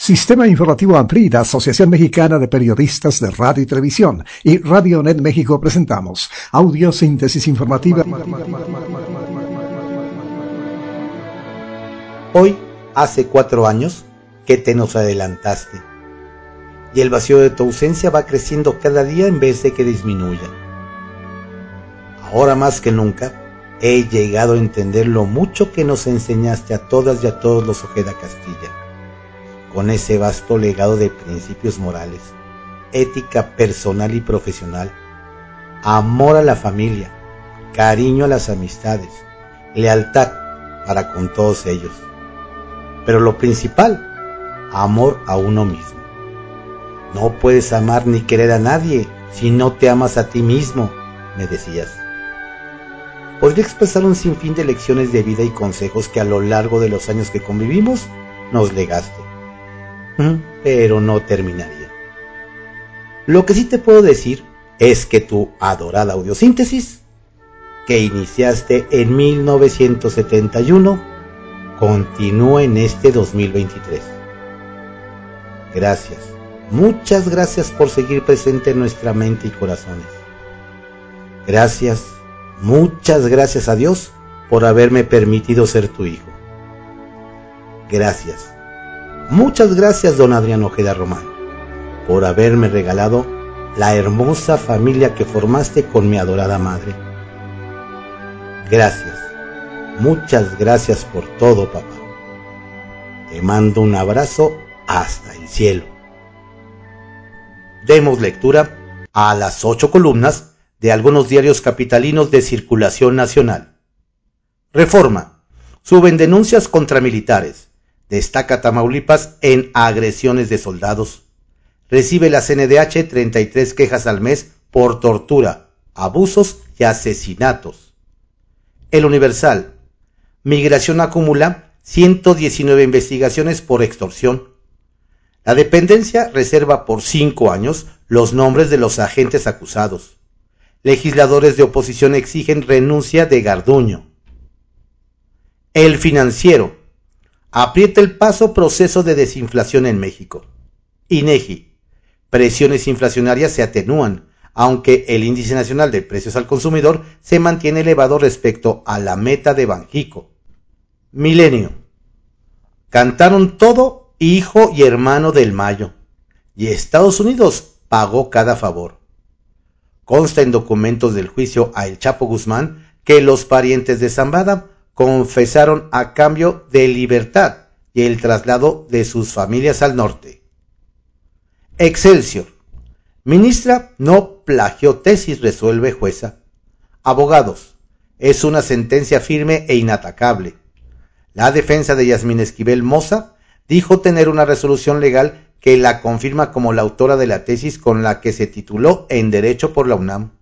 Sistema Informativo Amplida, Asociación Mexicana de Periodistas de Radio y Televisión y Radio Net México presentamos Audio Síntesis Informativa. Hoy hace cuatro años que te nos adelantaste y el vacío de tu ausencia va creciendo cada día en vez de que disminuya. Ahora más que nunca he llegado a entender lo mucho que nos enseñaste a todas y a todos los Ojeda Castilla con ese vasto legado de principios morales, ética personal y profesional, amor a la familia, cariño a las amistades, lealtad para con todos ellos. Pero lo principal, amor a uno mismo. No puedes amar ni querer a nadie si no te amas a ti mismo, me decías. Podría expresar un sinfín de lecciones de vida y consejos que a lo largo de los años que convivimos nos legaste pero no terminaría. Lo que sí te puedo decir es que tu adorada audiosíntesis, que iniciaste en 1971, continúa en este 2023. Gracias, muchas gracias por seguir presente en nuestra mente y corazones. Gracias, muchas gracias a Dios por haberme permitido ser tu hijo. Gracias Muchas gracias, don Adrián Ojeda Román, por haberme regalado la hermosa familia que formaste con mi adorada madre. Gracias, muchas gracias por todo, papá. Te mando un abrazo hasta el cielo. Demos lectura a las ocho columnas de algunos diarios capitalinos de circulación nacional. Reforma. Suben denuncias contra militares Destaca Tamaulipas en agresiones de soldados. Recibe la CNDH 33 quejas al mes por tortura, abusos y asesinatos. El Universal. Migración acumula 119 investigaciones por extorsión. La dependencia reserva por cinco años los nombres de los agentes acusados. Legisladores de oposición exigen renuncia de Garduño. El financiero Aprieta el paso proceso de desinflación en México. INEGI. Presiones inflacionarias se atenúan, aunque el índice nacional de precios al consumidor se mantiene elevado respecto a la meta de Banjico. Milenio. Cantaron todo hijo y hermano del Mayo, y Estados Unidos pagó cada favor. Consta en documentos del juicio a El Chapo Guzmán que los parientes de Zambada confesaron a cambio de libertad y el traslado de sus familias al norte. Excelsior. Ministra no plagió tesis, resuelve jueza. Abogados. Es una sentencia firme e inatacable. La defensa de Yasmín Esquivel Moza dijo tener una resolución legal que la confirma como la autora de la tesis con la que se tituló en Derecho por la UNAM.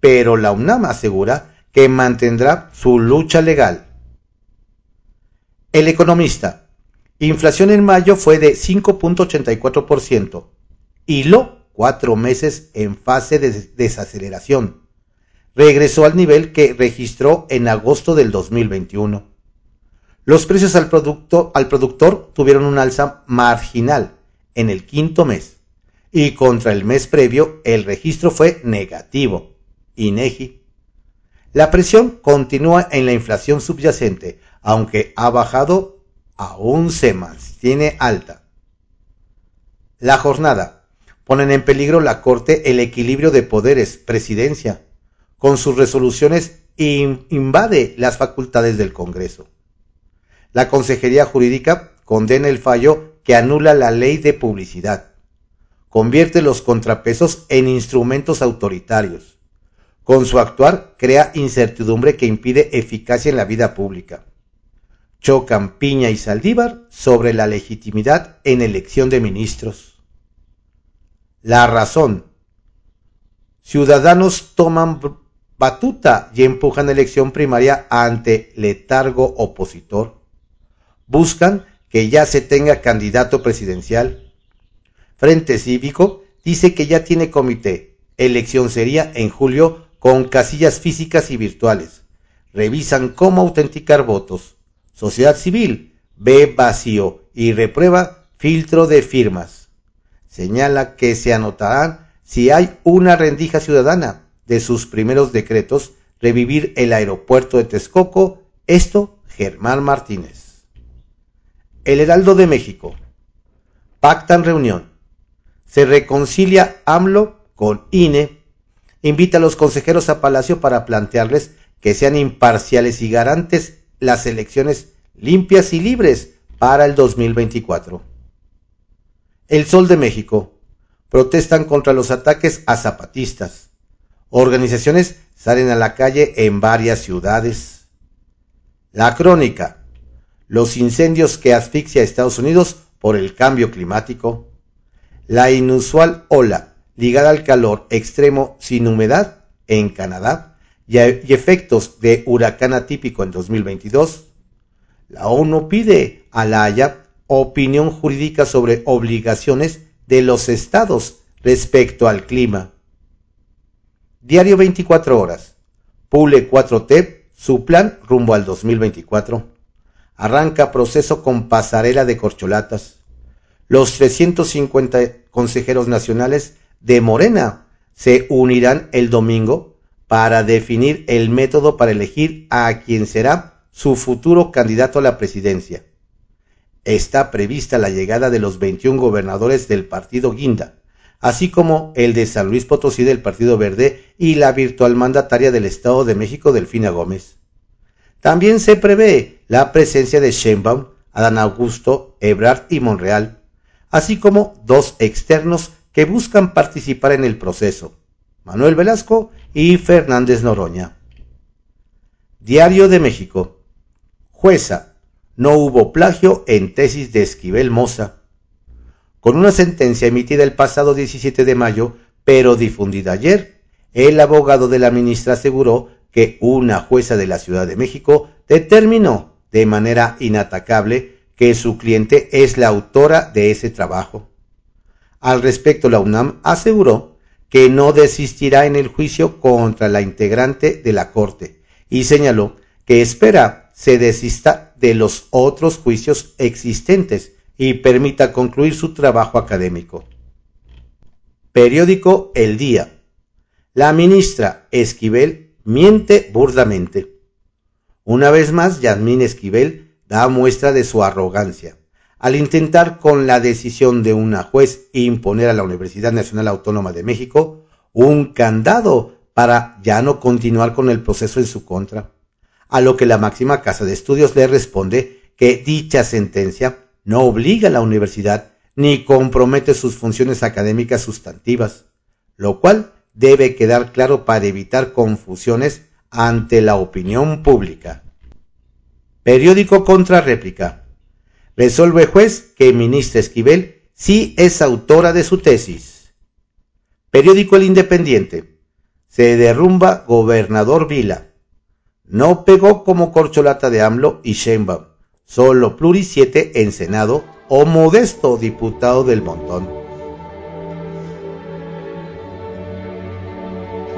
Pero la UNAM asegura que mantendrá su lucha legal. El economista. Inflación en mayo fue de 5.84%. Hilo cuatro meses en fase de desaceleración. Regresó al nivel que registró en agosto del 2021. Los precios al, producto, al productor tuvieron un alza marginal en el quinto mes y contra el mes previo el registro fue negativo. INEGI la presión continúa en la inflación subyacente, aunque ha bajado, aún se mantiene alta. La jornada. Ponen en peligro la Corte el equilibrio de poderes, presidencia. Con sus resoluciones invade las facultades del Congreso. La Consejería Jurídica condena el fallo que anula la ley de publicidad. Convierte los contrapesos en instrumentos autoritarios con su actuar crea incertidumbre que impide eficacia en la vida pública. Chocan Piña y Saldívar sobre la legitimidad en elección de ministros. La razón. Ciudadanos toman batuta y empujan elección primaria ante letargo opositor. Buscan que ya se tenga candidato presidencial. Frente Cívico dice que ya tiene comité. Elección sería en julio con casillas físicas y virtuales. Revisan cómo autenticar votos. Sociedad civil ve vacío y reprueba filtro de firmas. Señala que se anotarán si hay una rendija ciudadana de sus primeros decretos revivir el aeropuerto de Texcoco, esto Germán Martínez. El Heraldo de México. Pactan reunión. Se reconcilia AMLO con INE. Invita a los consejeros a Palacio para plantearles que sean imparciales y garantes las elecciones limpias y libres para el 2024. El Sol de México. Protestan contra los ataques a zapatistas. Organizaciones salen a la calle en varias ciudades. La crónica. Los incendios que asfixia a Estados Unidos por el cambio climático. La inusual ola ligada al calor extremo sin humedad en Canadá y, efectos de huracán atípico en 2022. La ONU pide a la Haya opinión jurídica sobre obligaciones de los estados respecto al clima. Diario 24 horas. Pule 4T, su plan rumbo al 2024. Arranca proceso con pasarela de corcholatas. Los 350 consejeros nacionales de Morena se unirán el domingo para definir el método para elegir a quien será su futuro candidato a la presidencia está prevista la llegada de los 21 gobernadores del partido Guinda, así como el de San Luis Potosí del Partido Verde y la virtual mandataria del Estado de México, Delfina Gómez. También se prevé la presencia de Sheinbaum, Adán Augusto, Ebrard y Monreal, así como dos externos que buscan participar en el proceso, Manuel Velasco y Fernández Noroña. Diario de México. Jueza no hubo plagio en tesis de Esquivel Moza. Con una sentencia emitida el pasado 17 de mayo, pero difundida ayer, el abogado de la ministra aseguró que una jueza de la Ciudad de México determinó de manera inatacable que su cliente es la autora de ese trabajo. Al respecto, la UNAM aseguró que no desistirá en el juicio contra la integrante de la Corte y señaló que espera se desista de los otros juicios existentes y permita concluir su trabajo académico. Periódico El Día. La ministra Esquivel miente burdamente. Una vez más, Yasmín Esquivel da muestra de su arrogancia al intentar con la decisión de una juez imponer a la Universidad Nacional Autónoma de México un candado para ya no continuar con el proceso en su contra a lo que la máxima casa de estudios le responde que dicha sentencia no obliga a la universidad ni compromete sus funciones académicas sustantivas, lo cual debe quedar claro para evitar confusiones ante la opinión pública. Periódico contra réplica. Resuelve juez que ministra Esquivel sí es autora de su tesis. Periódico El Independiente. Se derrumba gobernador Vila. No pegó como corcholata de AMLO y Sheinbaum, solo Pluri 7 en Senado o modesto diputado del montón.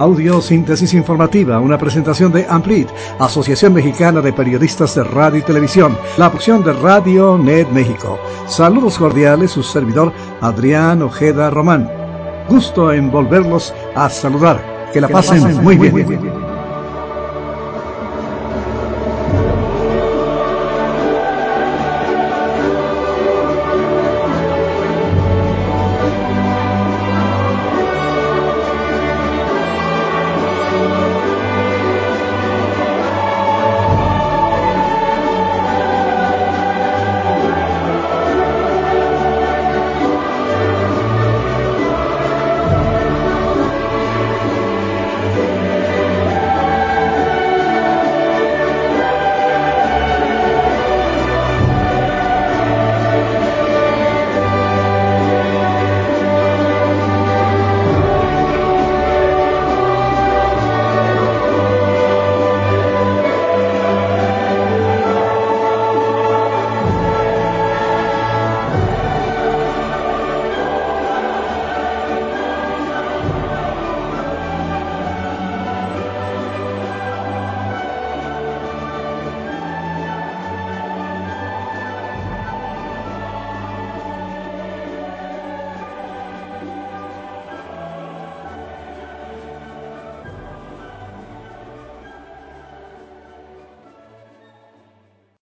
Audio Síntesis Informativa, una presentación de Amplit, Asociación Mexicana de Periodistas de Radio y Televisión, la opción de Radio Net México. Saludos cordiales, su servidor Adrián Ojeda Román. Gusto en volverlos a saludar. Que la pasen, muy bien.